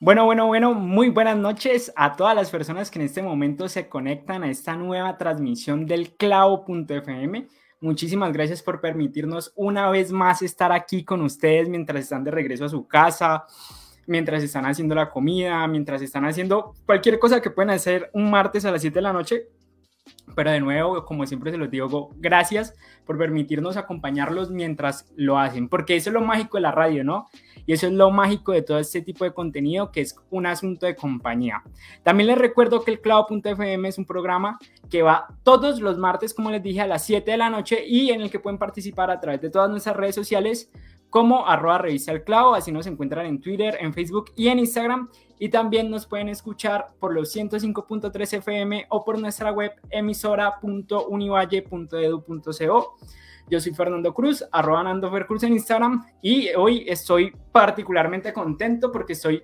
Bueno, bueno, bueno, muy buenas noches a todas las personas que en este momento se conectan a esta nueva transmisión del clavo.fm. Muchísimas gracias por permitirnos una vez más estar aquí con ustedes mientras están de regreso a su casa, mientras están haciendo la comida, mientras están haciendo cualquier cosa que puedan hacer un martes a las 7 de la noche. Pero de nuevo, como siempre se los digo, gracias por permitirnos acompañarlos mientras lo hacen, porque eso es lo mágico de la radio, ¿no? Y eso es lo mágico de todo este tipo de contenido, que es un asunto de compañía. También les recuerdo que el clavo.fm es un programa que va todos los martes, como les dije, a las 7 de la noche y en el que pueden participar a través de todas nuestras redes sociales como arroba revista el clavo, así nos encuentran en Twitter, en Facebook y en Instagram. Y también nos pueden escuchar por los 105.3 FM o por nuestra web emisora.univalle.edu.co. Yo soy Fernando Cruz, arroba Nando Cruz en Instagram y hoy estoy particularmente contento porque estoy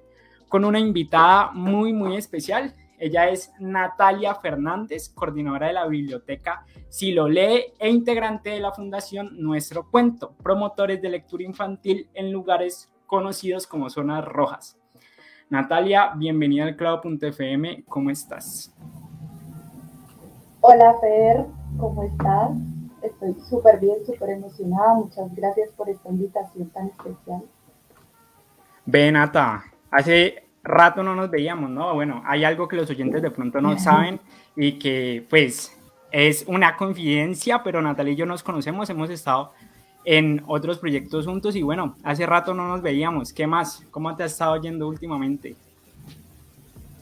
con una invitada muy, muy especial. Ella es Natalia Fernández, coordinadora de la biblioteca Si lo lee e integrante de la Fundación Nuestro Cuento, promotores de lectura infantil en lugares conocidos como zonas rojas. Natalia, bienvenida al Clavo.fm, ¿cómo estás? Hola Fer, ¿cómo estás? Estoy súper bien, súper emocionada. Muchas gracias por esta invitación tan especial. Ve, Nata, hace rato no nos veíamos, ¿no? Bueno, hay algo que los oyentes de pronto no saben y que pues es una confidencia, pero Natalia y yo nos conocemos, hemos estado en otros proyectos juntos y bueno, hace rato no nos veíamos. ¿Qué más? ¿Cómo te ha estado yendo últimamente?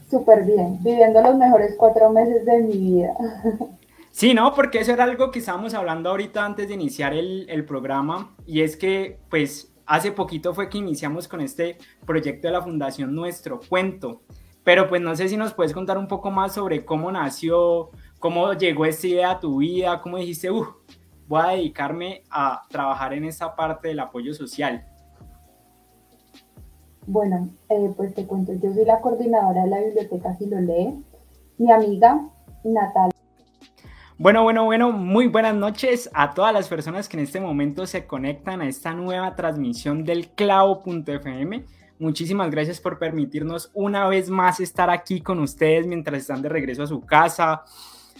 Súper bien, viviendo los mejores cuatro meses de mi vida. Sí, no, porque eso era algo que estábamos hablando ahorita antes de iniciar el, programa y es que pues hace poquito fue que iniciamos con este proyecto de la Fundación Nuestro Cuento. Pero pues no sé si nos puedes contar un poco más sobre cómo nació, cómo llegó esta idea a tu vida, cómo dijiste, uh, voy a dedicarme a trabajar en esta parte del apoyo social. Bueno, eh, pues te cuento, yo soy la coordinadora de la biblioteca Si lo lee. Mi amiga Natalia bueno, bueno, bueno, muy buenas noches a todas las personas que en este momento se conectan a esta nueva transmisión del clavo.fm. Muchísimas gracias por permitirnos una vez más estar aquí con ustedes mientras están de regreso a su casa,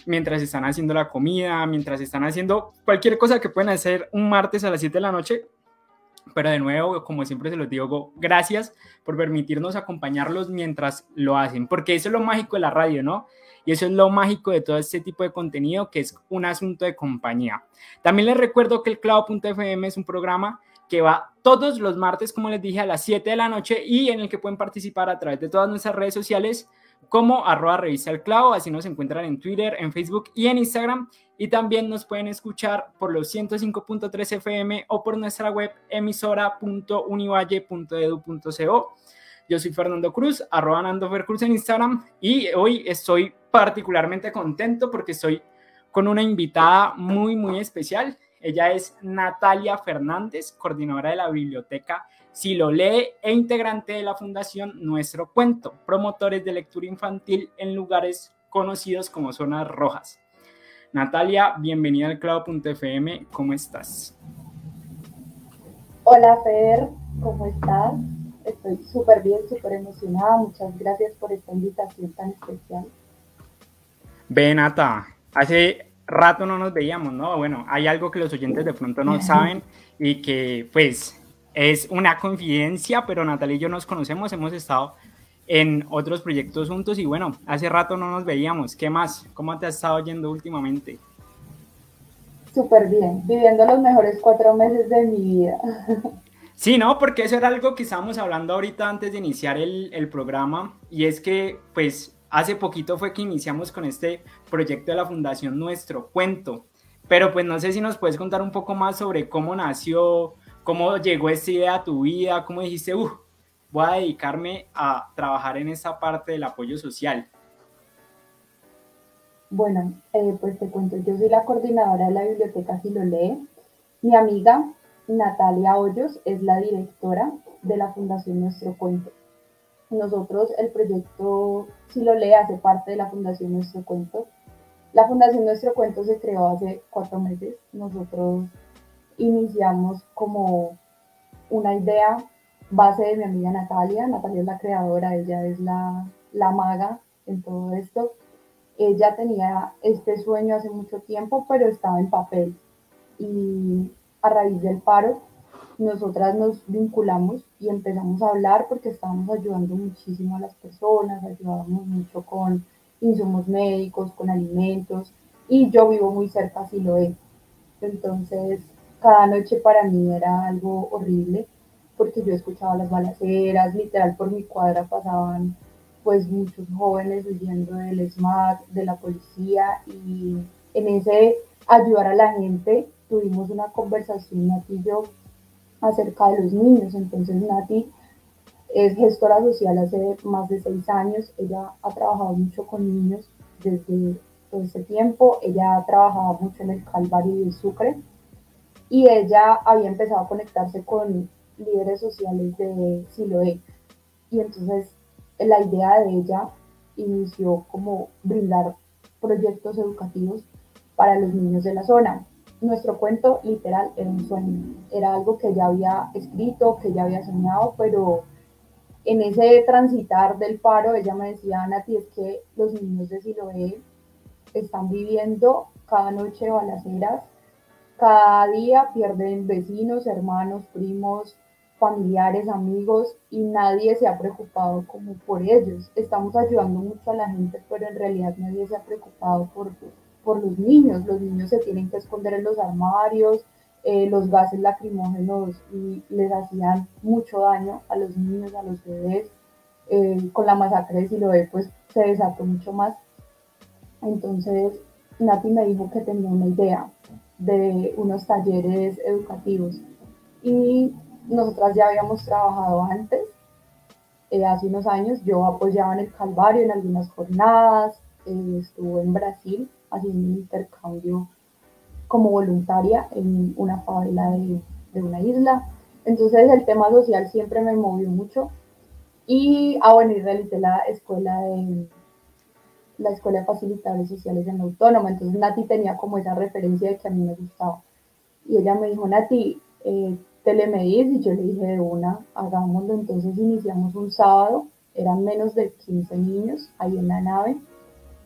mientras están haciendo la comida, mientras están haciendo cualquier cosa que puedan hacer un martes a las 7 de la noche. Pero de nuevo, como siempre se los digo, gracias por permitirnos acompañarlos mientras lo hacen, porque eso es lo mágico de la radio, ¿no? Y eso es lo mágico de todo este tipo de contenido, que es un asunto de compañía. También les recuerdo que el clavo.fm es un programa que va todos los martes, como les dije, a las 7 de la noche y en el que pueden participar a través de todas nuestras redes sociales como arroba revista el clavo, así nos encuentran en Twitter, en Facebook y en Instagram. Y también nos pueden escuchar por los 105.3 FM o por nuestra web emisora.univalle.edu.co. Yo soy Fernando Cruz, arroba Nando Cruz en Instagram y hoy estoy particularmente contento porque estoy con una invitada muy, muy especial. Ella es Natalia Fernández, coordinadora de la biblioteca Si lo lee e integrante de la Fundación Nuestro Cuento, promotores de lectura infantil en lugares conocidos como zonas rojas. Natalia, bienvenida al Clavo.fm, ¿cómo estás? Hola Fer, ¿cómo estás? Estoy súper bien, súper emocionada. Muchas gracias por esta invitación tan especial. Ven, Nata, hace rato no nos veíamos, ¿no? Bueno, hay algo que los oyentes de pronto no saben y que pues es una confidencia, pero Natalia y yo nos conocemos, hemos estado en otros proyectos juntos y bueno, hace rato no nos veíamos. ¿Qué más? ¿Cómo te has estado yendo últimamente? Súper bien, viviendo los mejores cuatro meses de mi vida. Sí, no, porque eso era algo que estábamos hablando ahorita antes de iniciar el, el, programa y es que pues hace poquito fue que iniciamos con este proyecto de la Fundación Nuestro Cuento, pero pues no sé si nos puedes contar un poco más sobre cómo nació, cómo llegó esta idea a tu vida, cómo dijiste, uh, voy a dedicarme a trabajar en esta parte del apoyo social? Bueno, eh, pues te cuento, yo soy la coordinadora de la biblioteca Si lo lee. Mi amiga Natalia Hoyos es la directora de la Fundación Nuestro Cuento. Nosotros, el proyecto Si lo lee hace parte de la Fundación Nuestro Cuento. La Fundación Nuestro Cuento se creó hace cuatro meses. Nosotros iniciamos como una idea base de mi amiga Natalia. Natalia es la creadora, ella es la, la maga en todo esto. Ella tenía este sueño hace mucho tiempo, pero estaba en papel. Y a raíz del paro, nosotras nos vinculamos y empezamos a hablar porque estábamos ayudando muchísimo a las personas, ayudábamos mucho con insumos médicos, con alimentos, y yo vivo muy cerca, así lo es. Entonces, cada noche para mí era algo horrible porque yo escuchaba las balaceras, literal por mi cuadra pasaban pues muchos jóvenes huyendo del SMAT, de la policía y en ese ayudar a la gente tuvimos una conversación Nati y yo acerca de los niños. Entonces Nati es gestora social hace más de seis años, ella ha trabajado mucho con niños desde todo ese tiempo, ella ha trabajado mucho en el Calvario de Sucre y ella había empezado a conectarse con líderes sociales de Siloé. Y entonces la idea de ella inició como brindar proyectos educativos para los niños de la zona. Nuestro cuento literal era un sueño, era algo que ya había escrito, que ya había soñado, pero en ese transitar del paro, ella me decía, Nati, es que los niños de Siloé están viviendo cada noche balaceras, cada día pierden vecinos, hermanos, primos, familiares, amigos y nadie se ha preocupado como por ellos. Estamos ayudando mucho a la gente, pero en realidad nadie se ha preocupado por, por los niños. Los niños se tienen que esconder en los armarios, eh, los gases lacrimógenos y les hacían mucho daño a los niños, a los bebés. Eh, con la masacre de Siloé, pues se desató mucho más. Entonces, Nati me dijo que tenía una idea de unos talleres educativos y nosotras ya habíamos trabajado antes, eh, hace unos años, yo apoyaba en el Calvario en algunas jornadas, estuve en Brasil haciendo un intercambio como voluntaria en una favela de, una isla. Entonces el tema social siempre me movió mucho. Y, ah, bueno, y realicé la escuela de la escuela de facilitadores sociales en la autónoma. Entonces Nati tenía como esa referencia de que a mí me gustaba. Y ella me dijo, Nati, eh, telemedis y yo le dije de una, hagámoslo. Entonces iniciamos un sábado, eran menos de 15 niños ahí en la nave.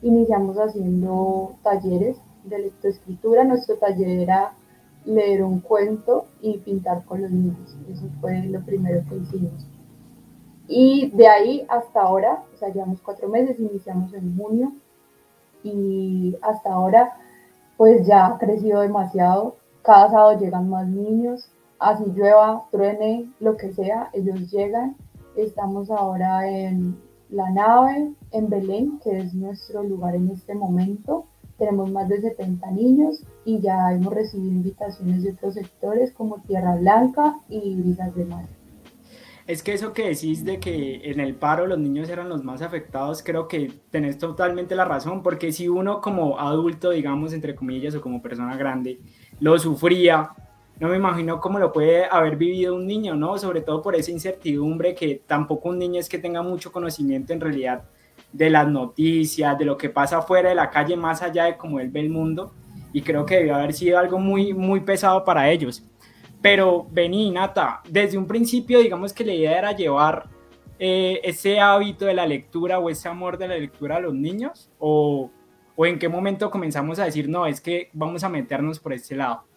Iniciamos haciendo talleres de lectoescritura. Nuestro taller era leer un cuento y pintar con los niños. Eso fue lo primero que hicimos. Y de ahí hasta ahora, o sea, llevamos cuatro meses, iniciamos en junio y hasta ahora pues ya ha crecido demasiado. Cada sábado llegan más niños, así llueva, truene, lo que sea, ellos llegan. Estamos ahora en la nave, en Belén, que es nuestro lugar en este momento. Tenemos más de 70 niños y ya hemos recibido invitaciones de otros sectores como Tierra Blanca y Brisas de Mar. Es que eso que decís de que en el paro los niños eran los más afectados, creo que tenés totalmente la razón, porque si uno como adulto, digamos, entre comillas, o como persona grande, lo sufría, no me imagino cómo lo puede haber vivido un niño, ¿no? Sobre todo por esa incertidumbre que tampoco un niño es que tenga mucho conocimiento en realidad de las noticias, de lo que pasa fuera de la calle, más allá de cómo él ve el mundo. Y creo que debió haber sido algo muy, muy pesado para ellos. Pero vení, Nata, desde un principio digamos que la idea era llevar eh, ese hábito de la lectura o ese amor de la lectura a los niños. O, o en qué momento comenzamos a decir, no, es que vamos a meternos por este lado.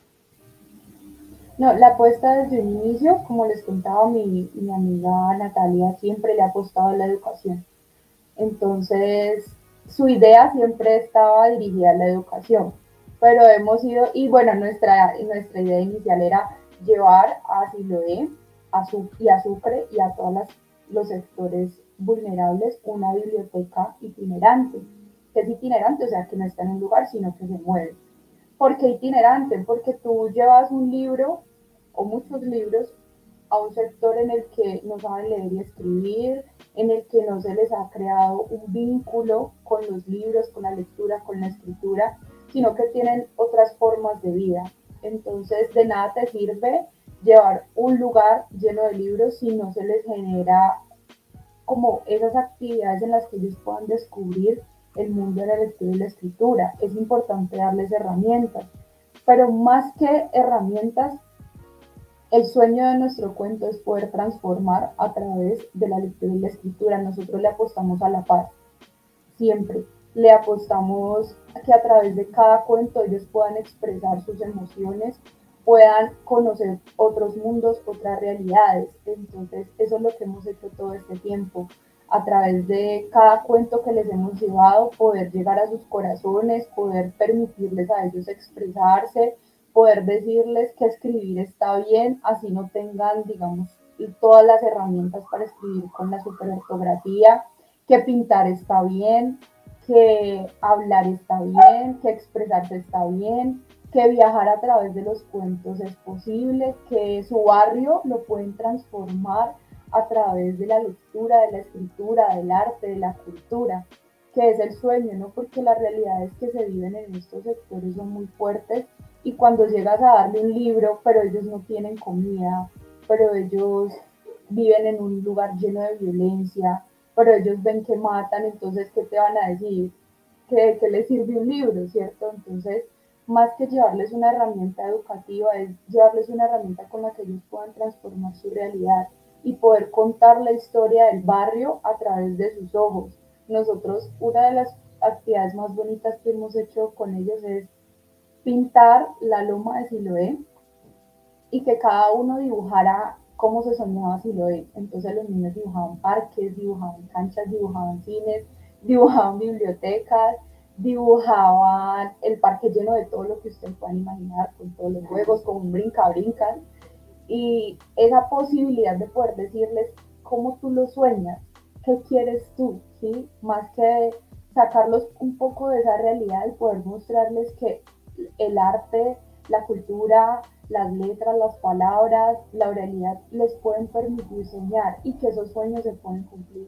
No, la apuesta desde un inicio, como les contaba mi, mi amiga Natalia, siempre le ha apostado a la educación. Entonces, su idea siempre estaba dirigida a la educación, pero hemos ido, y bueno, nuestra, nuestra idea inicial era llevar a Siloé a su, y a Sucre y a todos los sectores vulnerables una biblioteca itinerante. que es itinerante? O sea, que no está en un lugar, sino que se mueve. ¿Por qué itinerante? Porque tú llevas un libro o muchos libros a un sector en el que no saben leer y escribir, en el que no se les ha creado un vínculo con los libros, con la lectura, con la escritura, sino que tienen otras formas de vida. Entonces, de nada te sirve llevar un lugar lleno de libros si no se les genera como esas actividades en las que ellos puedan descubrir el mundo de la lectura y la escritura. Es importante darles herramientas, pero más que herramientas, el sueño de nuestro cuento es poder transformar a través de la lectura y la escritura. Nosotros le apostamos a la paz, siempre. Le apostamos a que a través de cada cuento ellos puedan expresar sus emociones, puedan conocer otros mundos, otras realidades. Entonces, eso es lo que hemos hecho todo este tiempo. A través de cada cuento que les hemos llevado, poder llegar a sus corazones, poder permitirles a ellos expresarse, poder decirles que escribir está bien, así no tengan, digamos, todas las herramientas para escribir con la superortografía, que pintar está bien, que hablar está bien, que expresarse está bien, que viajar a través de los cuentos es posible, que su barrio lo pueden transformar a través de la lectura, de la escritura, del arte, de la cultura, que es el sueño, ¿no? Porque las realidades que se viven en estos sectores son muy fuertes y cuando llegas a darle un libro, pero ellos no tienen comida, pero ellos viven en un lugar lleno de violencia, pero ellos ven que matan, entonces, ¿qué te van a decir? ¿Qué, qué les sirve un libro, cierto? Entonces, más que llevarles una herramienta educativa, es llevarles una herramienta con la que ellos puedan transformar su realidad y poder contar la historia del barrio a través de sus ojos. Nosotros, una de las actividades más bonitas que hemos hecho con ellos es pintar la loma de Siloé y que cada uno dibujara cómo se soñaba Siloé. Entonces los niños dibujaban parques, dibujaban canchas, dibujaban cines, dibujaban bibliotecas, dibujaban el parque lleno de todo lo que ustedes puedan imaginar, con todos los juegos, con un brinca-brinca. Y esa posibilidad de poder decirles cómo tú lo sueñas, qué quieres tú, ¿sí? Más que sacarlos un poco de esa realidad y poder mostrarles que el arte, la cultura, las letras, las palabras, la oralidad les pueden permitir soñar y que esos sueños se pueden cumplir.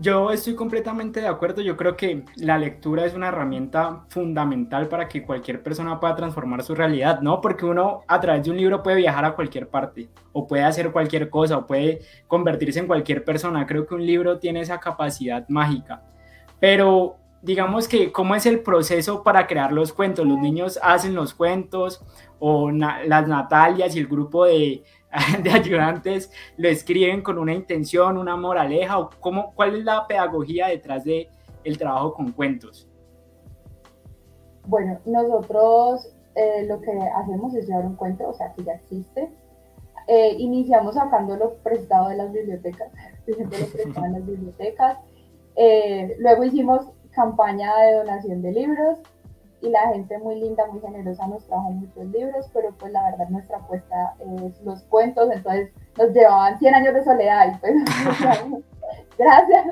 Yo estoy completamente de acuerdo. Yo creo que la lectura es una herramienta fundamental para que cualquier persona pueda transformar su realidad, ¿no? Porque uno a través de un libro puede viajar a cualquier parte o puede hacer cualquier cosa o puede convertirse en cualquier persona. Creo que un libro tiene esa capacidad mágica. Pero digamos que, ¿cómo es el proceso para crear los cuentos? ¿Los niños hacen los cuentos o las Natalias y el grupo de de ayudantes lo escriben con una intención, una moraleja o cómo, cuál es la pedagogía detrás de el trabajo con cuentos? Bueno, nosotros eh, lo que hacemos es llevar un cuento, o sea, que ya existe. Eh, iniciamos sacándolo prestado de las bibliotecas, en las bibliotecas. Eh, luego hicimos campaña de donación de libros y la gente muy linda, muy generosa nos trajo muchos libros, pero pues la verdad nuestra apuesta es los cuentos, entonces nos llevaban 100 años de soledad y pues gracias,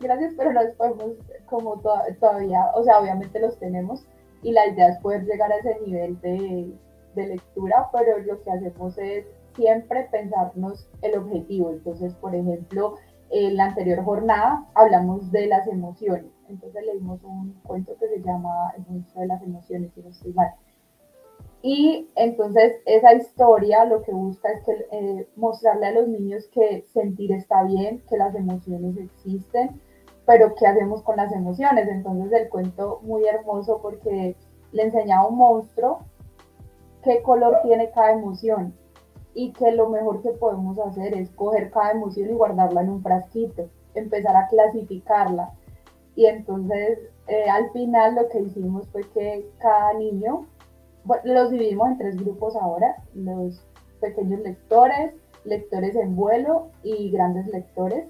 gracias, pero no podemos como todavía, o sea, obviamente los tenemos y la idea es poder llegar a ese nivel de, de lectura, pero lo que hacemos es siempre pensarnos el objetivo, entonces por ejemplo, en la anterior jornada hablamos de las emociones entonces leímos un cuento que se llama El monstruo de las emociones, si no estoy mal. Y entonces esa historia lo que busca es eh, mostrarle a los niños que sentir está bien, que las emociones existen, pero qué hacemos con las emociones. Entonces el cuento muy hermoso porque le enseñaba a un monstruo qué color tiene cada emoción y que lo mejor que podemos hacer es coger cada emoción y guardarla en un frasquito, empezar a clasificarla y entonces eh, al final lo que hicimos fue que cada niño, los dividimos en tres grupos ahora, los pequeños lectores, lectores en vuelo y grandes lectores,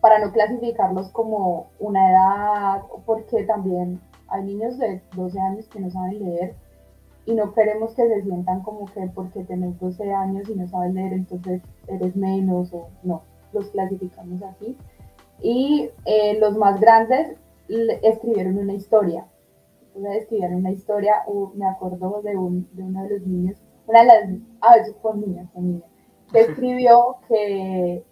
para no clasificarlos como una edad, porque también hay niños de 12 años que no saben leer y no queremos que se sientan como que porque tenés 12 años y no sabes leer, entonces eres menos o no, los clasificamos así y eh, los más grandes escribieron una historia. Entonces escribieron una historia, me acuerdo de, un, de uno de los niños, una de las, a veces con niñas, con niñas, que escribió que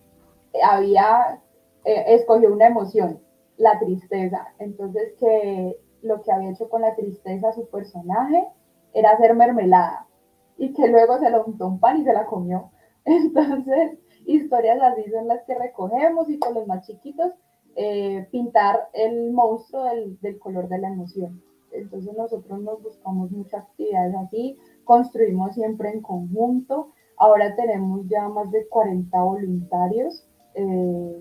había, eh, escogió una emoción, la tristeza. Entonces que lo que había hecho con la tristeza su personaje era hacer mermelada y que luego se lo untó un pan y se la comió. Entonces, historias así son las que recogemos y con los más chiquitos eh, pintar el monstruo del, color de la emoción. Entonces nosotros nos buscamos muchas actividades así, construimos siempre en conjunto. Ahora tenemos ya más de 40 voluntarios eh,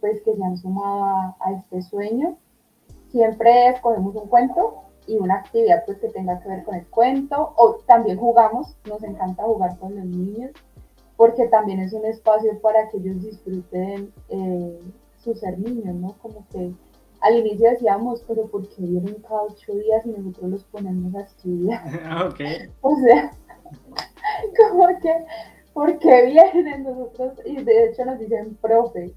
pues que se han sumado a, a, este sueño. Siempre escogemos un cuento y una actividad pues que tenga que ver con el cuento o también jugamos, nos encanta jugar con los niños porque también es un espacio para que ellos disfruten eh, su ser niños, ¿no? Como que al inicio decíamos, pero ¿por qué vienen cada ocho días y nosotros los ponemos a estudiar? ok. O sea, como que, ¿por qué vienen nosotros? Y de hecho nos dicen, profe.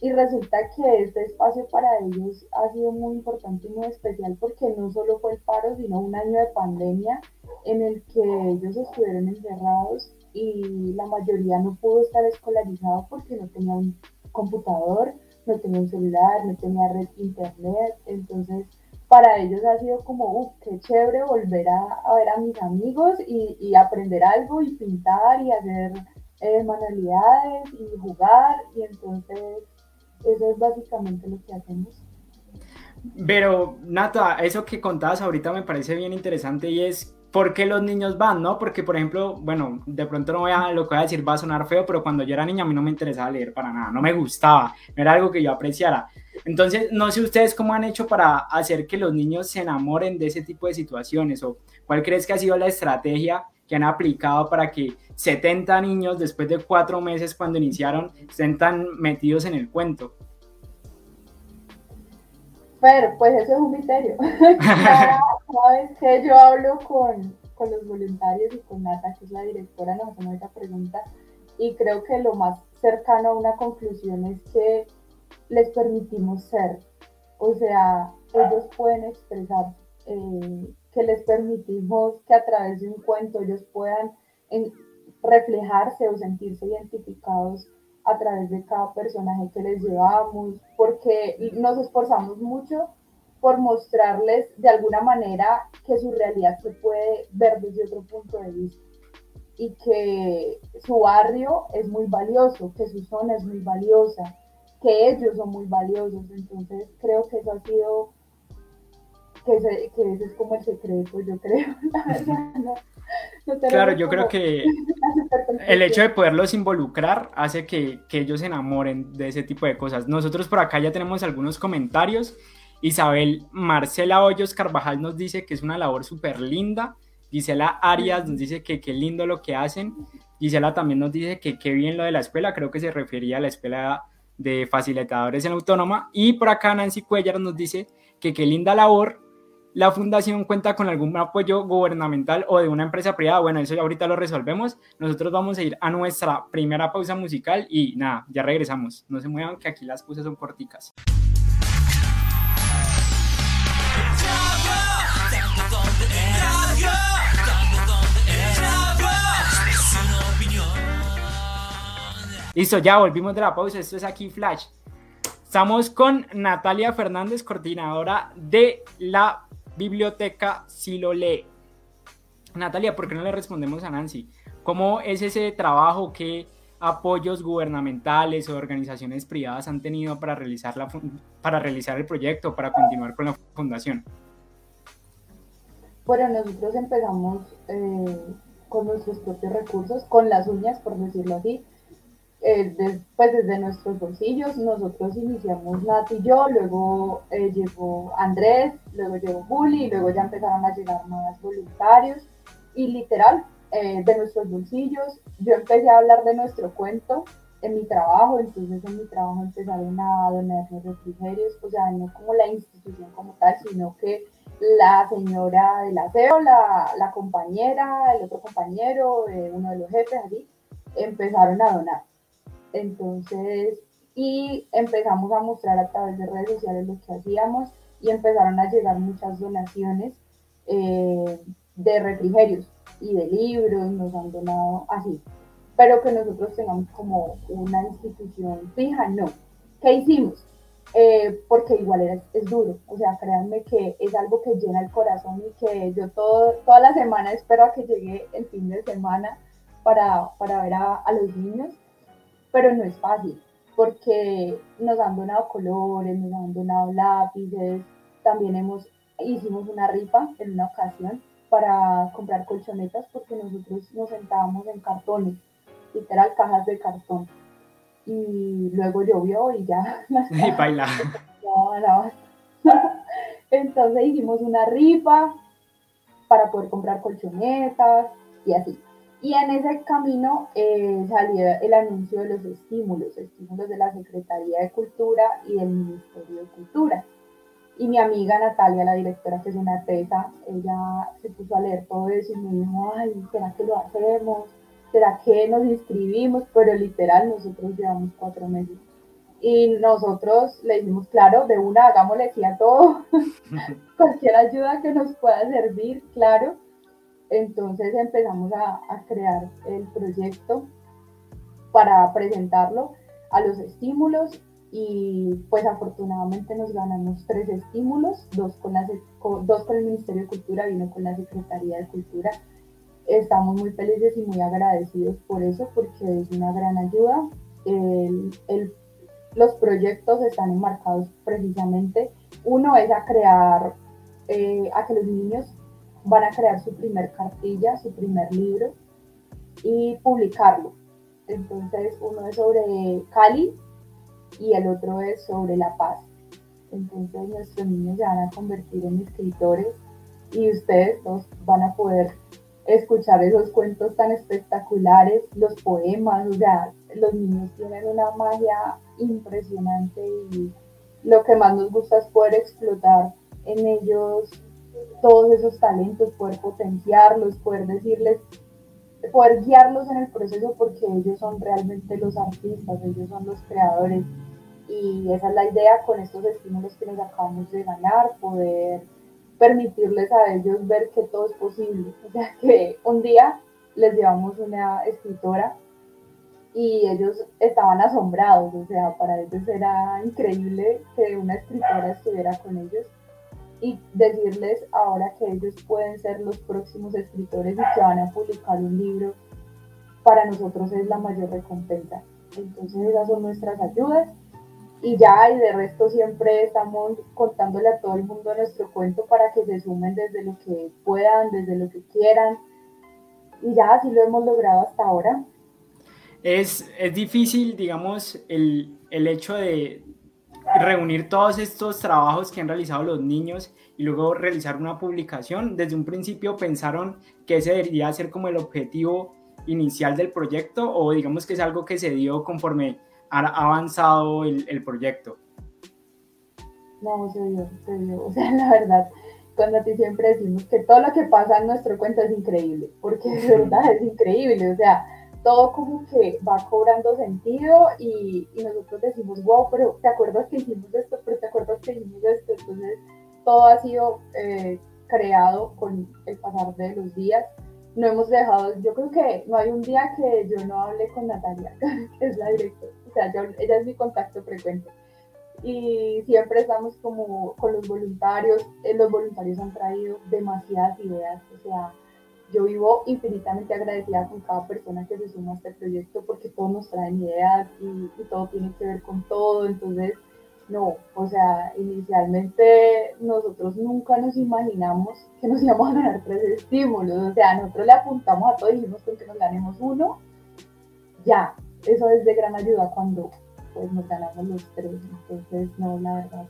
Y resulta que este espacio para ellos ha sido muy importante y muy especial porque no solo fue el paro, sino un año de pandemia en el que ellos estuvieron encerrados y la mayoría no pudo estar escolarizado porque no tenía un computador, no tenía un celular, no tenía red internet, entonces para ellos ha sido como, uff, qué chévere volver a, ver a mis amigos y, aprender algo y pintar y hacer eh, manualidades y jugar y entonces eso es básicamente lo que hacemos. Pero Nata, eso que contabas ahorita me parece bien interesante y es por qué los niños van, ¿no? Porque, por ejemplo, bueno, de pronto no voy a, lo que voy a decir va a sonar feo, pero cuando yo era niña a mí no me interesaba leer para nada, no me gustaba, no era algo que yo apreciara. Entonces, no sé ustedes cómo han hecho para hacer que los niños se enamoren de ese tipo de situaciones o cuál crees que ha sido la estrategia que han aplicado para que 70 niños después de cuatro meses cuando iniciaron estén tan metidos en el cuento. Pero, pues eso es un misterio. cada, vez que yo hablo con, con, los voluntarios y con Nata, que es la directora, nos hacemos esa pregunta y creo que lo más cercano a una conclusión es que les permitimos ser. O sea, ellos pueden expresar, eh, que les permitimos que a través de un cuento ellos puedan reflejarse o sentirse identificados a través de cada personaje que les llevamos, porque nos esforzamos mucho por mostrarles de alguna manera que su realidad se puede ver desde otro punto de vista y que su barrio es muy valioso, que su zona es muy valiosa, que ellos son muy valiosos. Entonces creo que eso ha sido, que ese, que ese es como el secreto, yo creo, la verdad claro, yo creo que el hecho de poderlos involucrar hace que, que, ellos se enamoren de ese tipo de cosas. Nosotros por acá ya tenemos algunos comentarios. Isabel Marcela Hoyos Carvajal nos dice que es una labor súper linda. Gisela Arias nos dice que qué lindo lo que hacen. Gisela también nos dice que qué bien lo de la escuela. Creo que se refería a la escuela de facilitadores en autónoma. Y por acá Nancy Cuellar nos dice que qué linda labor la fundación cuenta con algún apoyo gubernamental o de una empresa privada, bueno, eso ya ahorita lo resolvemos. Nosotros vamos a ir a nuestra primera pausa musical y nada, ya regresamos. No se muevan que aquí las cosas son corticas. Listo, ya volvimos de la pausa. Esto es aquí Flash. Estamos con Natalia Fernández, coordinadora de la biblioteca si lo lee. Natalia, ¿por qué no le respondemos a Nancy? ¿Cómo es ese trabajo? ¿Qué apoyos gubernamentales o organizaciones privadas han tenido para realizar, la, para realizar el proyecto, para continuar con la fundación? Bueno, nosotros empezamos eh, con nuestros propios recursos, con las uñas, por decirlo así eh, pues desde nuestros bolsillos. Nosotros iniciamos Nat y yo, luego eh, llegó Andrés, luego llegó Juli, y luego ya empezaron a llegar más voluntarios. Y literal, eh, de nuestros bolsillos, yo empecé a hablar de nuestro cuento en mi trabajo, entonces en mi trabajo empezaron a donar los refrigerios, o sea, no como la institución como tal, sino que la señora del aseo, la, la compañera, el otro compañero, uno de los jefes, así, empezaron a donar. Entonces, y empezamos a mostrar a través de redes sociales lo que hacíamos y empezaron a llegar muchas donaciones eh, de refrigerios. y de libros, nos han donado así. Pero que nosotros tengamos como una institución fija, no. ¿Qué hicimos? Eh, porque igual es, es, duro, o sea, créanme que es algo que llena el corazón y que yo todo, toda la semana espero a que llegue el fin de semana para, para ver a, a los niños, pero no es fácil, porque nos han donado colores, nos han donado lápices, también hemos, hicimos una rifa en una ocasión para comprar colchonetas porque nosotros nos sentábamos en cartones, literal cajas de cartón y luego llovió y ya y baila. Entonces hicimos una rifa para poder comprar colchonetas y así. Y en ese camino eh, salió el anuncio de los estímulos, estímulos de la Secretaría de Cultura y del Ministerio de Cultura. Y mi amiga Natalia, la directora, que es una tesa, ella se puso a leer todo eso y me dijo, ay, ¿será que lo hacemos? ¿será que nos inscribimos? Pero literal, nosotros llevamos cuatro meses. Y nosotros le dijimos, claro, de una, hagámosle aquí a todo, cualquier ayuda que nos pueda servir, claro. Entonces empezamos a, crear el proyecto para presentarlo a los estímulos y pues afortunadamente nos ganamos tres estímulos, dos con, la, dos con el Ministerio de Cultura y uno con la Secretaría de Cultura Estamos muy felices y muy agradecidos por eso, porque es una gran ayuda. los proyectos están enmarcados precisamente, uno es a crear, eh, a que los niños van a crear su primer cartilla, su primer libro y publicarlo. Entonces, uno es sobre Cali y el otro es sobre La Paz. Entonces, nuestros niños se van a convertir en escritores y ustedes todos van a poder escuchar esos cuentos tan espectaculares, los poemas, o sea, los niños tienen una magia impresionante y lo que más nos gusta es poder explotar en ellos todos esos talentos, poder potenciarlos, poder decirles, poder guiarlos en el proceso porque ellos son realmente los artistas, ellos son los creadores y esa es la idea con estos estímulos que nos acabamos de ganar, poder permitirles a ellos ver que todo es posible. O sea, que un día les llevamos una escritora y ellos estaban asombrados, o sea, para ellos era increíble que una escritora estuviera con ellos y decirles ahora que ellos pueden ser los próximos escritores y que van a publicar un libro, para nosotros es la mayor recompensa. Entonces esas son nuestras ayudas y ya, y de resto siempre estamos contándole a todo el mundo nuestro cuento para que se sumen desde lo que puedan, desde lo que quieran. Y ya así lo hemos logrado hasta ahora. Es, es difícil, digamos, el, el hecho de reunir todos estos trabajos que han realizado los niños y luego realizar una publicación. Desde un principio pensaron que ese debería ser como el objetivo inicial del proyecto o digamos que es algo que se dio conforme ha avanzado el, el proyecto? No, se dio, se dio. O sea, la verdad, cuando a ti siempre decimos que todo lo que pasa en nuestro cuento es increíble, porque de verdad es increíble, o sea, todo como que va cobrando sentido y, nosotros decimos, wow, pero ¿te acuerdas que hicimos esto? Pero ¿te acuerdas que hicimos esto? Entonces, todo ha sido eh, creado con el pasar de los días no hemos dejado, yo creo que no hay un día que yo no hable con Natalia, que es la directora, o sea, ella es mi contacto frecuente. Y siempre estamos como con los voluntarios, eh, los voluntarios han traído demasiadas ideas, o sea, yo vivo infinitamente agradecida con cada persona que se suma a este proyecto porque todos nos traen ideas y, todo tiene que ver con todo, entonces no, o sea, inicialmente nosotros nunca nos imaginamos que nos íbamos a ganar tres estímulos, o sea, nosotros le apuntamos a todo y dijimos con que nos ganemos uno, ya, eso es de gran ayuda cuando pues nos ganamos los tres, entonces no, la verdad,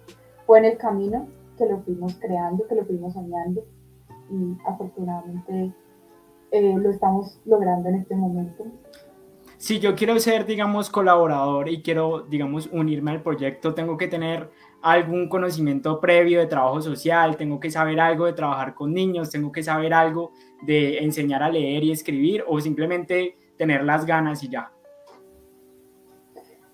fue en el camino que lo fuimos creando, que lo fuimos soñando. Y afortunadamente eh, lo estamos logrando en este momento si yo quiero ser, digamos, colaborador y quiero, digamos, unirme al proyecto, tengo que tener algún conocimiento previo de trabajo social, tengo que saber algo de trabajar con niños, tengo que saber algo de enseñar a leer y escribir o simplemente tener las ganas y ya.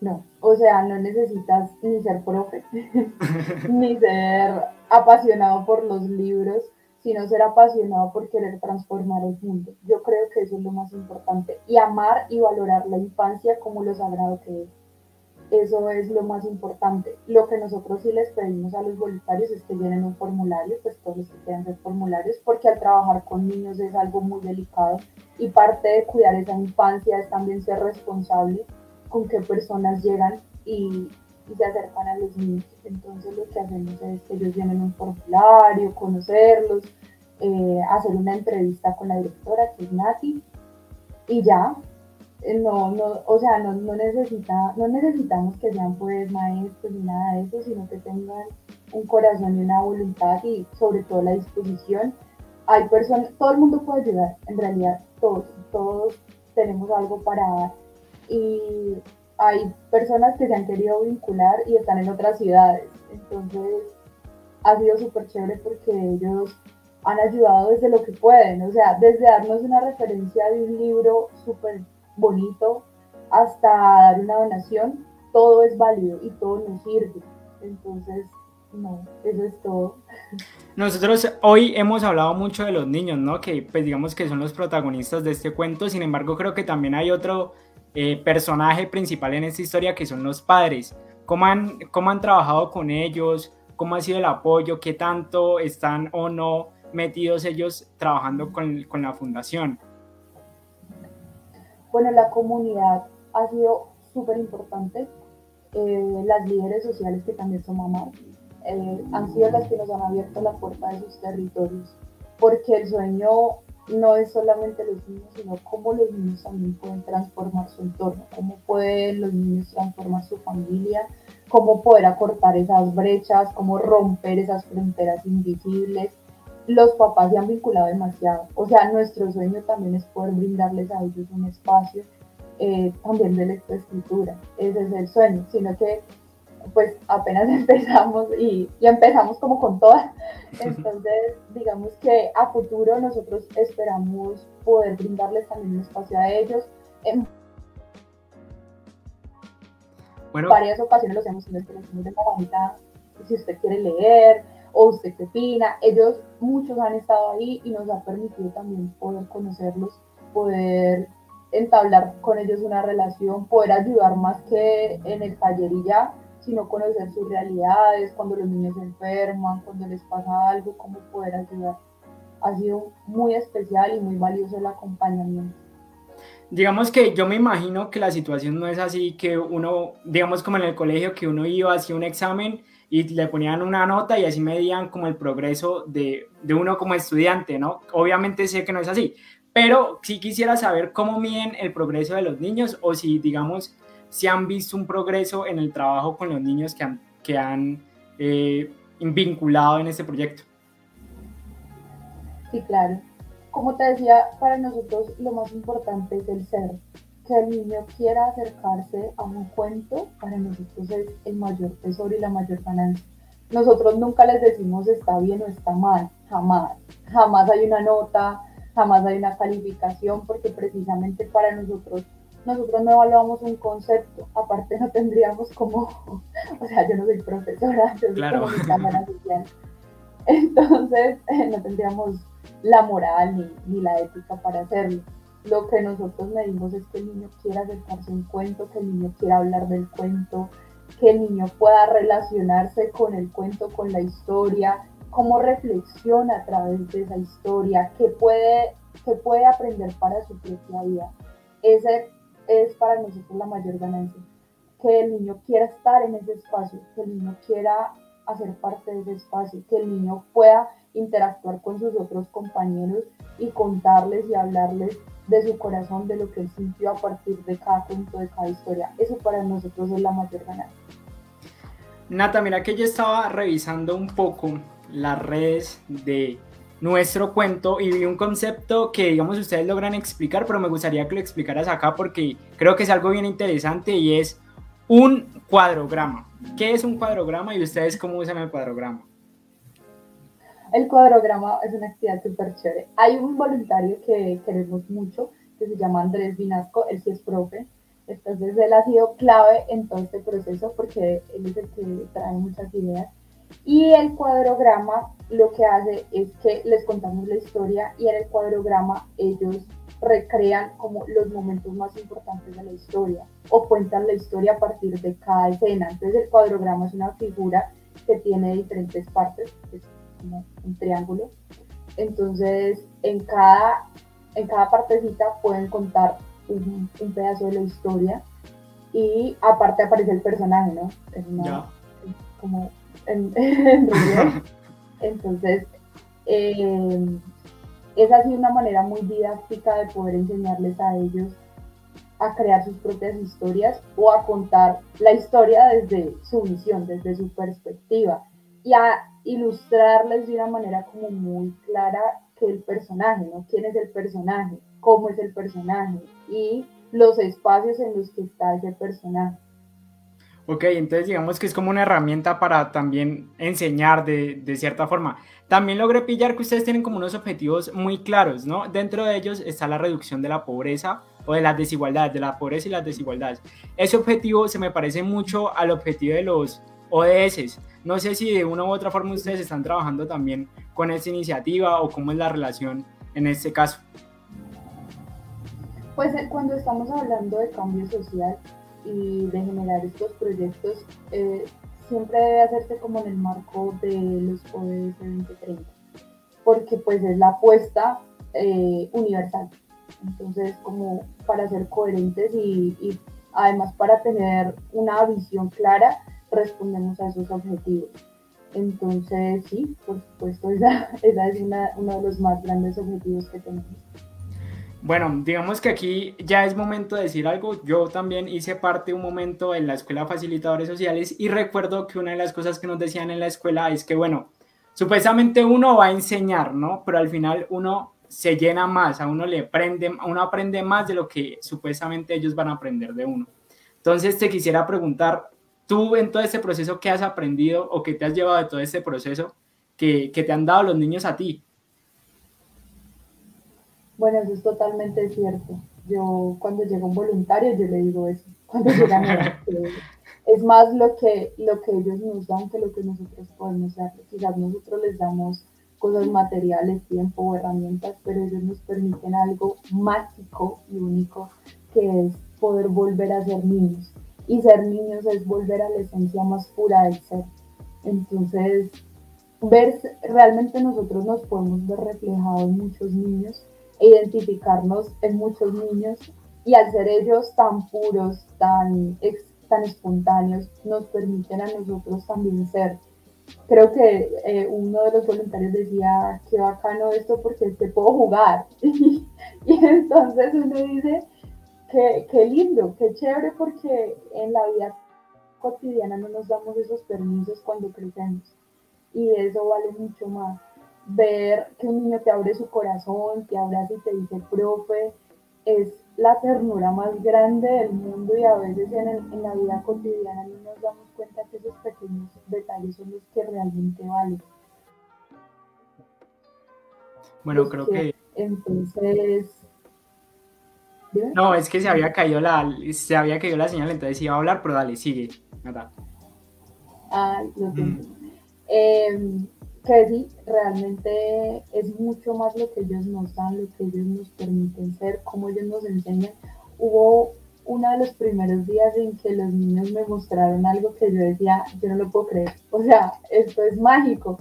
No, o sea, no necesitas ni ser profe, ni ser apasionado por los libros, sino ser apasionado por querer transformar el mundo. Yo creo que eso es lo más importante. Y amar y valorar la infancia como lo sagrado que es. Eso es lo más importante. Lo que nosotros sí les pedimos a los voluntarios es que llenen un formulario, pues todos los que quieran ser formularios, porque al trabajar con niños es algo muy delicado y parte de cuidar esa infancia es también ser responsable con qué personas llegan y, y se acercan a los niños. Entonces lo que hacemos es que ellos llenen un formulario, conocerlos, eh, hacer una entrevista con la directora, que es Nati, y ya. Eh, no, no, o sea, no, no, necesita, no necesitamos que sean pues maestros ni nada de eso, sino que tengan un corazón y una voluntad y sobre todo la disposición. Hay personas, todo el mundo puede ayudar, en realidad todos, todos tenemos algo para dar. Y hay personas que se han querido vincular y están en otras ciudades. Entonces, ha sido súper chévere porque ellos han ayudado desde lo que pueden, o sea, desde darnos una referencia de un libro súper bonito hasta dar una donación, todo es válido y todo nos sirve. Entonces, no, eso es todo. Nosotros hoy hemos hablado mucho de los niños, ¿no? Que pues digamos que son los protagonistas de este cuento, sin embargo creo que también hay otro eh, personaje principal en esta historia que son los padres. ¿Cómo han, ¿Cómo han trabajado con ellos? ¿Cómo ha sido el apoyo? ¿Qué tanto están o no metidos ellos trabajando con, con la fundación? Bueno, la comunidad ha sido súper importante. Eh, las líderes sociales que también son mamás eh, han sido las que nos han abierto la puerta de sus territorios, porque el sueño no es solamente los niños, sino cómo los niños también pueden transformar su entorno, cómo pueden los niños transformar su familia, cómo poder acortar esas brechas, cómo romper esas fronteras invisibles. Los papás se han vinculado demasiado, o sea, nuestro sueño también es poder brindarles a ellos un espacio eh, también de lectoescritura, ese es el sueño, sino que pues apenas empezamos y, y, empezamos como con todas. Entonces, digamos que a futuro nosotros esperamos poder brindarles también un espacio a ellos. En bueno. varias ocasiones los hemos tenido de la si usted quiere leer o usted qué opina. Ellos, muchos han estado ahí y nos ha permitido también poder conocerlos, poder entablar con ellos una relación, poder ayudar más que en el taller y ya, sino conocer sus realidades, cuando los niños se enferman, cuando les pasa algo, cómo poder ayudar. Ha sido muy especial y muy valioso el acompañamiento. Digamos que yo me imagino que la situación no es así que uno, digamos como en el colegio, que uno iba, hacía un examen y le ponían una nota y así medían como el progreso de, de uno como estudiante, ¿no? Obviamente sé que no es así, pero sí quisiera saber cómo miden el progreso de los niños o si, digamos, si han visto un progreso en el trabajo con los niños que han, que han eh, vinculado en este proyecto. Sí, claro. Como te decía, para nosotros lo más importante es el ser. Que el niño quiera acercarse a un cuento, para nosotros es el mayor tesoro y la mayor ganancia. Nosotros nunca les decimos está bien o está mal, jamás. Jamás hay una nota, jamás hay una calificación, porque precisamente para nosotros nosotros no evaluamos un concepto, aparte no tendríamos como, o sea, yo no soy profesora, yo soy claro. social, entonces no tendríamos la moral ni, ni, la ética para hacerlo. Lo que nosotros medimos es que el niño quiera acercarse a un cuento, que el niño quiera hablar del cuento, que el niño pueda relacionarse con el cuento, con la historia, cómo reflexiona a través de esa historia, qué puede, qué puede aprender para su propia vida. Ese es para nosotros la mayor ganancia. Que el niño quiera estar en ese espacio, que el niño quiera hacer parte de ese espacio, que el niño pueda interactuar con sus otros compañeros y contarles y hablarles de su corazón, de lo que él sintió a partir de cada cuento, de cada historia. Eso para nosotros es la mayor ganancia. Nata, mira que yo estaba revisando un poco las redes de nuestro cuento y un concepto que digamos ustedes logran explicar, pero me gustaría que lo explicaras acá porque creo que es algo bien interesante y es un cuadrograma. ¿Qué es un cuadrograma y ustedes cómo usan el cuadrograma? El cuadrograma es una actividad súper chévere. Hay un voluntario que queremos mucho, que se llama Andrés Vinasco, él sí es profe. Entonces él ha sido clave en todo este proceso porque él es el que trae muchas ideas Y el cuadrograma lo que hace es que les contamos la historia y en el cuadrograma ellos recrean como los momentos más importantes de la historia o cuentan la historia a partir de cada escena. Entonces el cuadrograma es una figura que tiene diferentes partes, es como un triángulo. Entonces en cada, en cada partecita pueden contar un, pedazo de la historia y aparte aparece el personaje, ¿no? Es una, como en, Entonces, eh, es así una manera muy didáctica de poder enseñarles a ellos a crear sus propias historias o a contar la historia desde su visión, desde su perspectiva y a ilustrarles de una manera como muy clara que el personaje, ¿no? ¿Quién es el personaje? ¿Cómo es el personaje? Y los espacios en los que está ese personaje. Ok, entonces digamos que es como una herramienta para también enseñar de, de, cierta forma. También logré pillar que ustedes tienen como unos objetivos muy claros, ¿no? Dentro de ellos está la reducción de la pobreza o de las desigualdades, de la pobreza y las desigualdades. Ese objetivo se me parece mucho al objetivo de los ODS. No sé si de una u otra forma ustedes están trabajando también con esta iniciativa o cómo es la relación en este caso. Pues eh, cuando estamos hablando de cambio social, y de generar estos proyectos eh, siempre debe hacerse como en el marco de los ODS 2030, porque pues es la apuesta eh, universal. Entonces, como para ser coherentes y, y, además para tener una visión clara, respondemos a esos objetivos. Entonces, sí, por supuesto, esa, esa es una, uno de los más grandes objetivos que tenemos. Bueno, digamos que aquí ya es momento de decir algo. Yo también hice parte un momento en la escuela facilitadores sociales y recuerdo que una de las cosas que nos decían en la escuela es que, bueno, supuestamente uno va a enseñar, ¿no? Pero al final uno se llena más, a uno le aprende, a uno aprende más de lo que supuestamente ellos van a aprender de uno. Entonces te quisiera preguntar, tú en todo este proceso, ¿qué has aprendido o qué te has llevado de todo este proceso que, que te han dado los niños a ti? Bueno, eso es totalmente cierto. Yo cuando llega un voluntario, yo le digo eso. Cuando llegan es más lo que, lo que ellos nos dan que lo que nosotros podemos dar. Quizás nosotros les damos cosas materiales, tiempo o herramientas, pero ellos nos permiten algo mágico y único que es poder volver a ser niños. Y ser niños es volver a la esencia más pura del ser. Entonces, ver, realmente nosotros nos podemos ver reflejados en muchos niños identificarnos en muchos niños y al ser ellos tan puros, tan, tan espontáneos, nos permiten a nosotros también ser. Creo que eh, uno de los voluntarios decía, qué bacano esto porque te puedo jugar. y entonces uno dice, qué, qué lindo, qué chévere porque en la vida cotidiana no nos damos esos permisos cuando crecemos. Y eso vale mucho más ver que un niño te abre su corazón, te abraza y te dice, profe, es la ternura más grande del mundo y a veces en, la vida cotidiana no nos damos cuenta que esos pequeños detalles son los que realmente valen. Bueno, creo que... Entonces... No, es que se había caído la, se había caído la señal, entonces iba a hablar, pero dale, sigue. Nada. Ah, lo tengo. Em, que sí, realmente es mucho más lo que ellos nos dan, lo que ellos nos permiten ser, cómo ellos nos enseñan. Hubo uno de los primeros días en que los niños me mostraron algo que yo decía, yo no lo puedo creer, o sea, esto es mágico,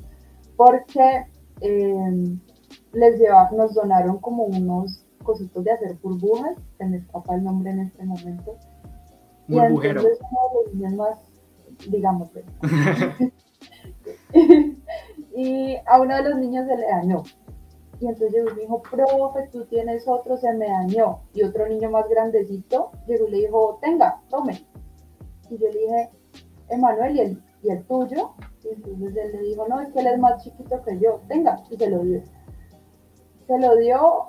porque em, les lleva, nos donaron como unos cositos de hacer burbujas, se me escapa el nombre en este momento. Burbujero. Y entonces uno de los niños más, digamos, y a uno de los niños se le dañó. Y entonces llegó y me dijo, profe, tú tienes otro, se me dañó. Y otro niño más grandecito llegó y le dijo, tenga, tome. Y yo le dije, Emanuel, ¿y el, ¿y el tuyo? Y entonces él le dijo, no, es que él es más chiquito que yo, tenga. Y se lo dio. Se lo dio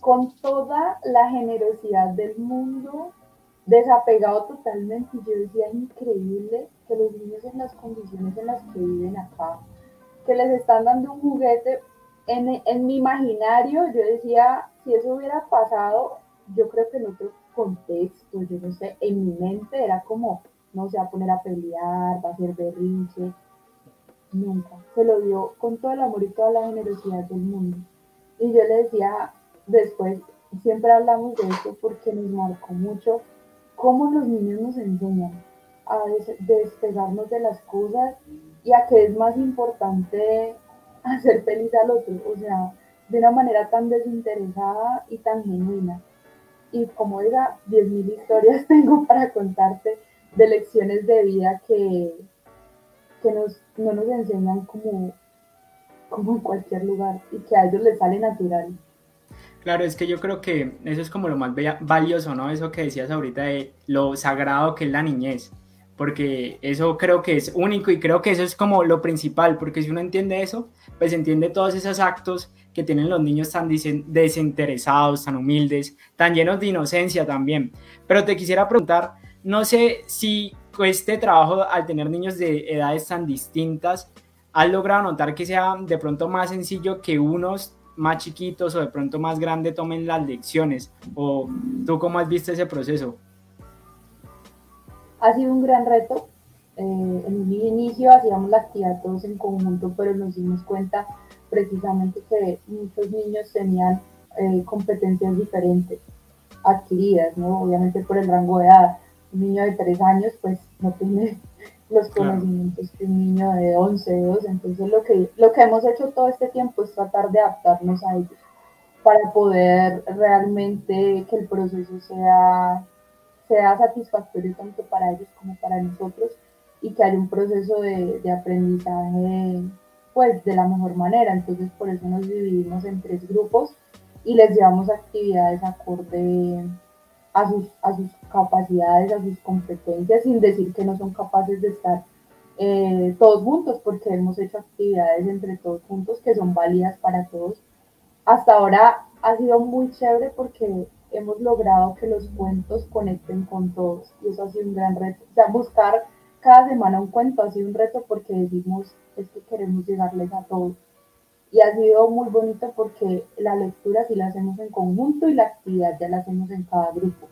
con toda la generosidad del mundo, desapegado totalmente. Y yo decía, increíble que los niños en las condiciones en las que viven acá, que les están dando un juguete. En, en mi imaginario, yo decía, si eso hubiera pasado, yo creo que en otro contexto, yo no sé, en mi mente era como, no se va a poner a pelear, va a ser berrinche. nunca. Se lo dio con todo el amor y toda la generosidad del mundo. Y yo le decía después, siempre hablamos de esto porque nos marcó mucho cómo los niños nos enseñan a despegarnos de las cosas y a que es más importante hacer feliz al otro, o sea, de una manera tan desinteresada y tan genuina. Y como diga, 10.000 historias tengo para contarte de lecciones de vida que, que nos, no nos enseñan como, como en cualquier lugar y que a ellos les sale natural. Claro, es que yo creo que eso es como lo más valioso, ¿no? Eso que decías ahorita de lo sagrado que es la niñez, porque eso creo que es único y creo que eso es como lo principal, porque si uno entiende eso, pues entiende todos esos actos que tienen los niños tan desinteresados, tan humildes, tan llenos de inocencia también. Pero te quisiera preguntar, no sé si este trabajo al tener niños de edades tan distintas, has logrado notar que sea de pronto más sencillo que unos más chiquitos o de pronto más grandes tomen las lecciones? ¿O tú cómo has visto ese proceso? Ha sido un gran reto. Eh, en un inicio hacíamos la actividad todos en conjunto, pero nos dimos cuenta precisamente que muchos niños tenían eh, competencias diferentes adquiridas, ¿no? Obviamente por el rango de edad. Un niño de tres años pues no tiene los conocimientos que un niño de 11, 12. Entonces lo que, lo que hemos hecho todo este tiempo es tratar de adaptarnos a ellos para poder realmente que el proceso sea, sea satisfactorio tanto para ellos como para nosotros y que haya un proceso de, aprendizaje pues de la mejor manera. Entonces por eso nos dividimos en tres grupos y les llevamos actividades acorde a sus, a sus capacidades, a sus competencias, sin decir que no son capaces de estar eh, todos juntos, porque hemos hecho actividades entre todos juntos que son válidas para todos. Hasta ahora ha sido muy chévere porque hemos logrado que los cuentos conecten con todos y eso ha sido un gran reto. O sea, buscar cada semana un cuento ha sido un reto porque decimos es que queremos llegarles a todos y ha sido muy bonito porque la lectura sí la hacemos en conjunto y la actividad ya la hacemos en cada grupo.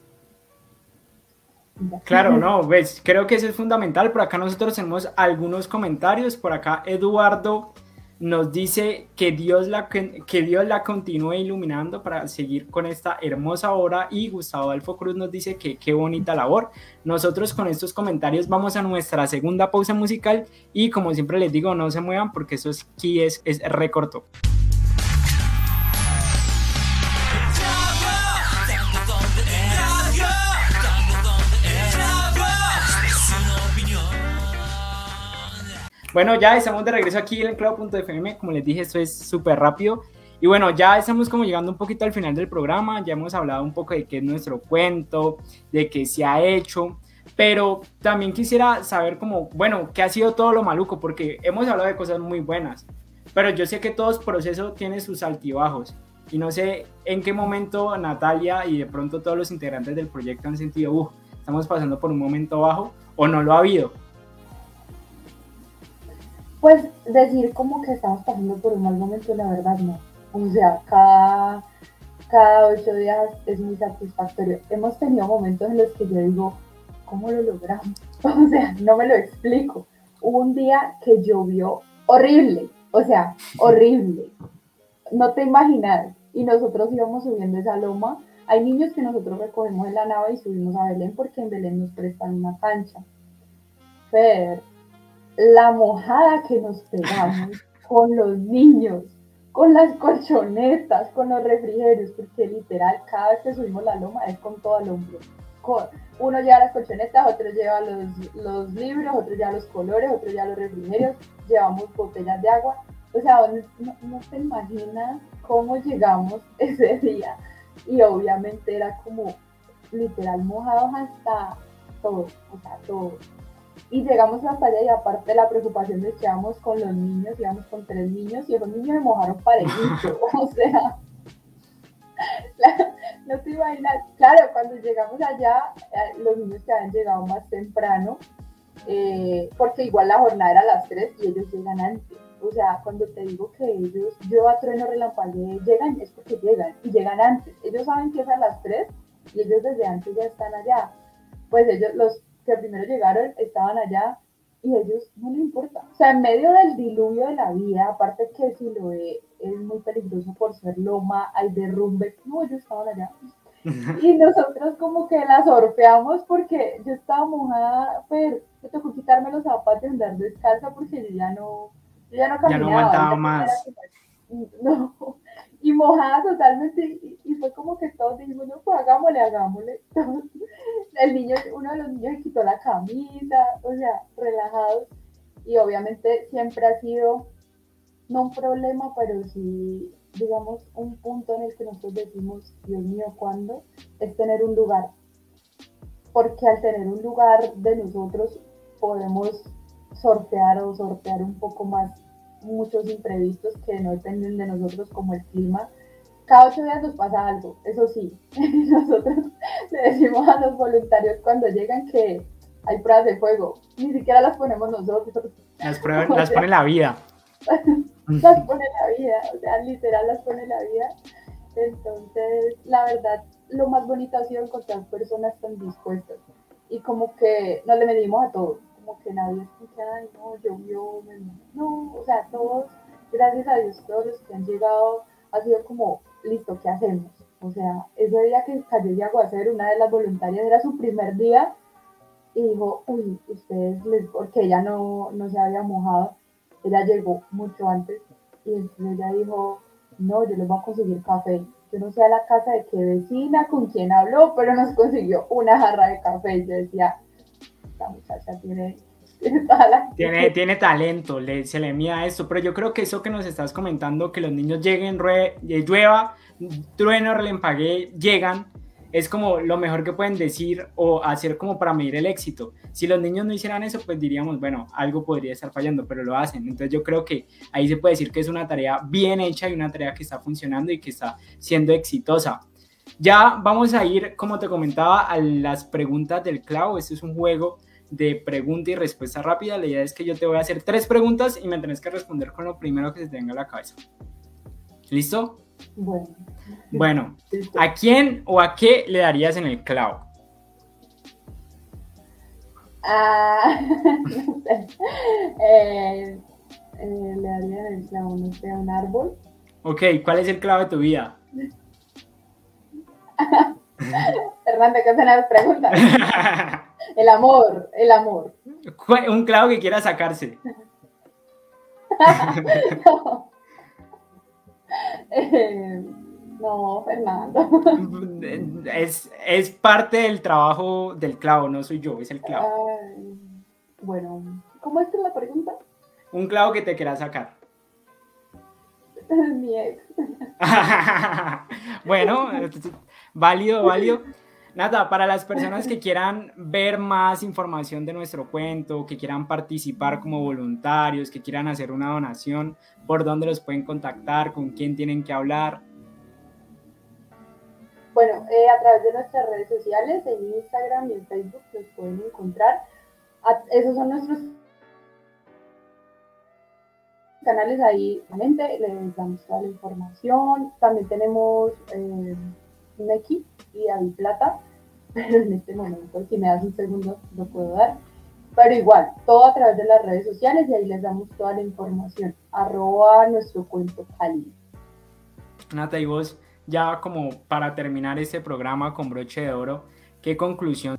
Claro, no, ves, creo que eso es fundamental. Por acá nosotros tenemos algunos comentarios. Por acá Eduardo nos dice que Dios la, que Dios la continúe iluminando para seguir con esta hermosa obra y Gustavo Alfo Cruz nos dice que qué bonita labor. Nosotros con estos comentarios vamos a nuestra segunda pausa musical y como siempre les digo, no se muevan porque eso aquí es, es recorto. Bueno, ya estamos de regreso aquí en clavo.fm. Como les dije, esto es súper rápido. Y bueno, ya estamos como llegando un poquito al final del programa. Ya hemos hablado un poco de qué es nuestro cuento, de qué se ha hecho. Pero también quisiera saber como, bueno, qué ha sido todo lo maluco, porque hemos hablado de cosas muy buenas. Pero yo sé que todo proceso tiene sus altibajos. Y no sé en qué momento Natalia y de pronto todos los integrantes del proyecto han sentido, uff, estamos pasando por un momento bajo o no lo ha habido. Pues decir como que estamos pasando por un mal momento, la verdad no. O sea, cada, cada ocho días es muy satisfactorio. Hemos tenido momentos en los que yo digo, ¿cómo lo logramos? O sea, no me lo explico. Hubo un día que llovió horrible, o sea, horrible. No te imaginas. Y nosotros íbamos subiendo esa loma. Hay niños que nosotros recogemos en la nave y subimos a Belén porque en Belén nos prestan una cancha. Pero la mojada que nos pegamos con los niños, con las colchonetas, con los refrigerios, porque literal cada vez que subimos la loma es con todo el hombro. uno lleva las colchonetas, otro lleva los, libros, otro lleva los colores, otro lleva los refrigerios, llevamos botellas de agua. O sea, no, no te imaginas cómo llegamos ese día. Y obviamente era como literal mojados hasta todo, o sea, todo. Y llegamos hasta allá y aparte de la preocupación de que íbamos con los niños, íbamos con tres niños y esos niños me mojaron parejito. o sea, no te imaginas. Claro, cuando llegamos allá, eh, los niños que habían llegado más temprano, eh, porque igual la jornada era a las tres y ellos llegan antes. O sea, cuando te digo que ellos, yo a trueno relampagué, llegan, es porque llegan y llegan antes. Ellos saben que es a las tres y ellos desde antes ya están allá. Pues ellos, los que primero llegaron estaban allá y a ellos no les importa. O sea, en medio del diluvio de la vida, aparte que si lo ve es muy peligroso por ser loma, hay derrumbe, no, ellos estaban allá. y nosotros como que la sorfeamos porque yo estaba mojada, pero me tocó quitarme los zapatos y andar descalza porque yo ya no, yo ya no caminaba. Ya no aguantaba más. No, y mojada totalmente, y, fue como que todos dijimos, no, pues hagámosle, hagámosle. El niño, uno de los niños se quitó la camisa, o sea, relajados, y obviamente siempre ha sido, no un problema, pero sí, digamos, un punto en el que nosotros decimos, Dios mío, ¿cuándo? Es tener un lugar. Porque al tener un lugar de nosotros podemos sortear o sortear un poco más muchos imprevistos que no dependen de nosotros como el clima. Cada ocho días nos pasa algo, eso sí. Nosotros le decimos a los voluntarios cuando llegan que hay pruebas de fuego, ni siquiera las ponemos nosotros. Las, pruebas, las pone la vida. las pone la vida, o sea, literal las pone la vida. Entonces, la verdad, lo más bonito ha sido encontrar personas tan dispuestas y como que no le medimos a todos que nadie escucha, ay, no, llovió, no, o sea, todos, gracias a Dios, todos los que han llegado, ha sido como, listo, ¿qué hacemos? O sea, ese día que cayó de aguacero, una de las voluntarias era su primer día y dijo, uy, ustedes, les, porque ella no, no se había mojado, ella llegó mucho antes y entonces ella dijo, no, yo les voy a conseguir café. Yo no sé a la casa de qué vecina, con quién habló, pero nos consiguió una jarra de café. Yo decía, esta muchacha tiene, tiene, tiene talento, le, se le mía esto, pero yo creo que eso que nos estás comentando, que los niños lleguen, eh, llueva, trueno, relampague, llegan, es como lo mejor que pueden decir o hacer como para medir el éxito. Si los niños no hicieran eso, pues diríamos, bueno, algo podría estar fallando, pero lo hacen. Entonces yo creo que ahí se puede decir que es una tarea bien hecha y una tarea que está funcionando y que está siendo exitosa. Ya vamos a ir, como te comentaba, a las preguntas del clavo. Este es un juego de pregunta y respuesta rápida. La idea es que yo te voy a hacer tres preguntas y me tenés que responder con lo primero que se te venga a la cabeza. ¿Listo? Bueno. Bueno, ¿a quién o a qué le darías en el clavo? Ah, no sé. Eh, eh, le daría en el clavo, no sé, a un árbol. Ok, ¿cuál es el clavo de tu vida? Fernando, ¿qué hacen las preguntas? El amor, el amor. Un clavo que quiera sacarse. no. Eh, no, Fernando. Es, es, parte del trabajo del clavo, no soy yo, es el clavo. bueno, ¿cómo es que la pregunta? Un clavo que te quiera sacar. Mi ex. bueno, válido, válido. Nada, para las personas que quieran ver más información de nuestro cuento, que quieran participar como voluntarios, que quieran hacer una donación, ¿por dónde los pueden contactar? ¿Con quién tienen que hablar? Bueno, eh, a través de nuestras redes sociales, en Instagram y en Facebook los pueden encontrar. esos son nuestros canales ahí, les damos toda la información. También tenemos... Eh, Neki y David Plata, pero en este momento, si me das un segundo, lo puedo dar. Pero igual, todo a través de las redes sociales y ahí les damos toda la información. Arroba nuestro cuento Cali. Nata, y vos, ya como para terminar este programa con broche de oro, ¿qué conclusión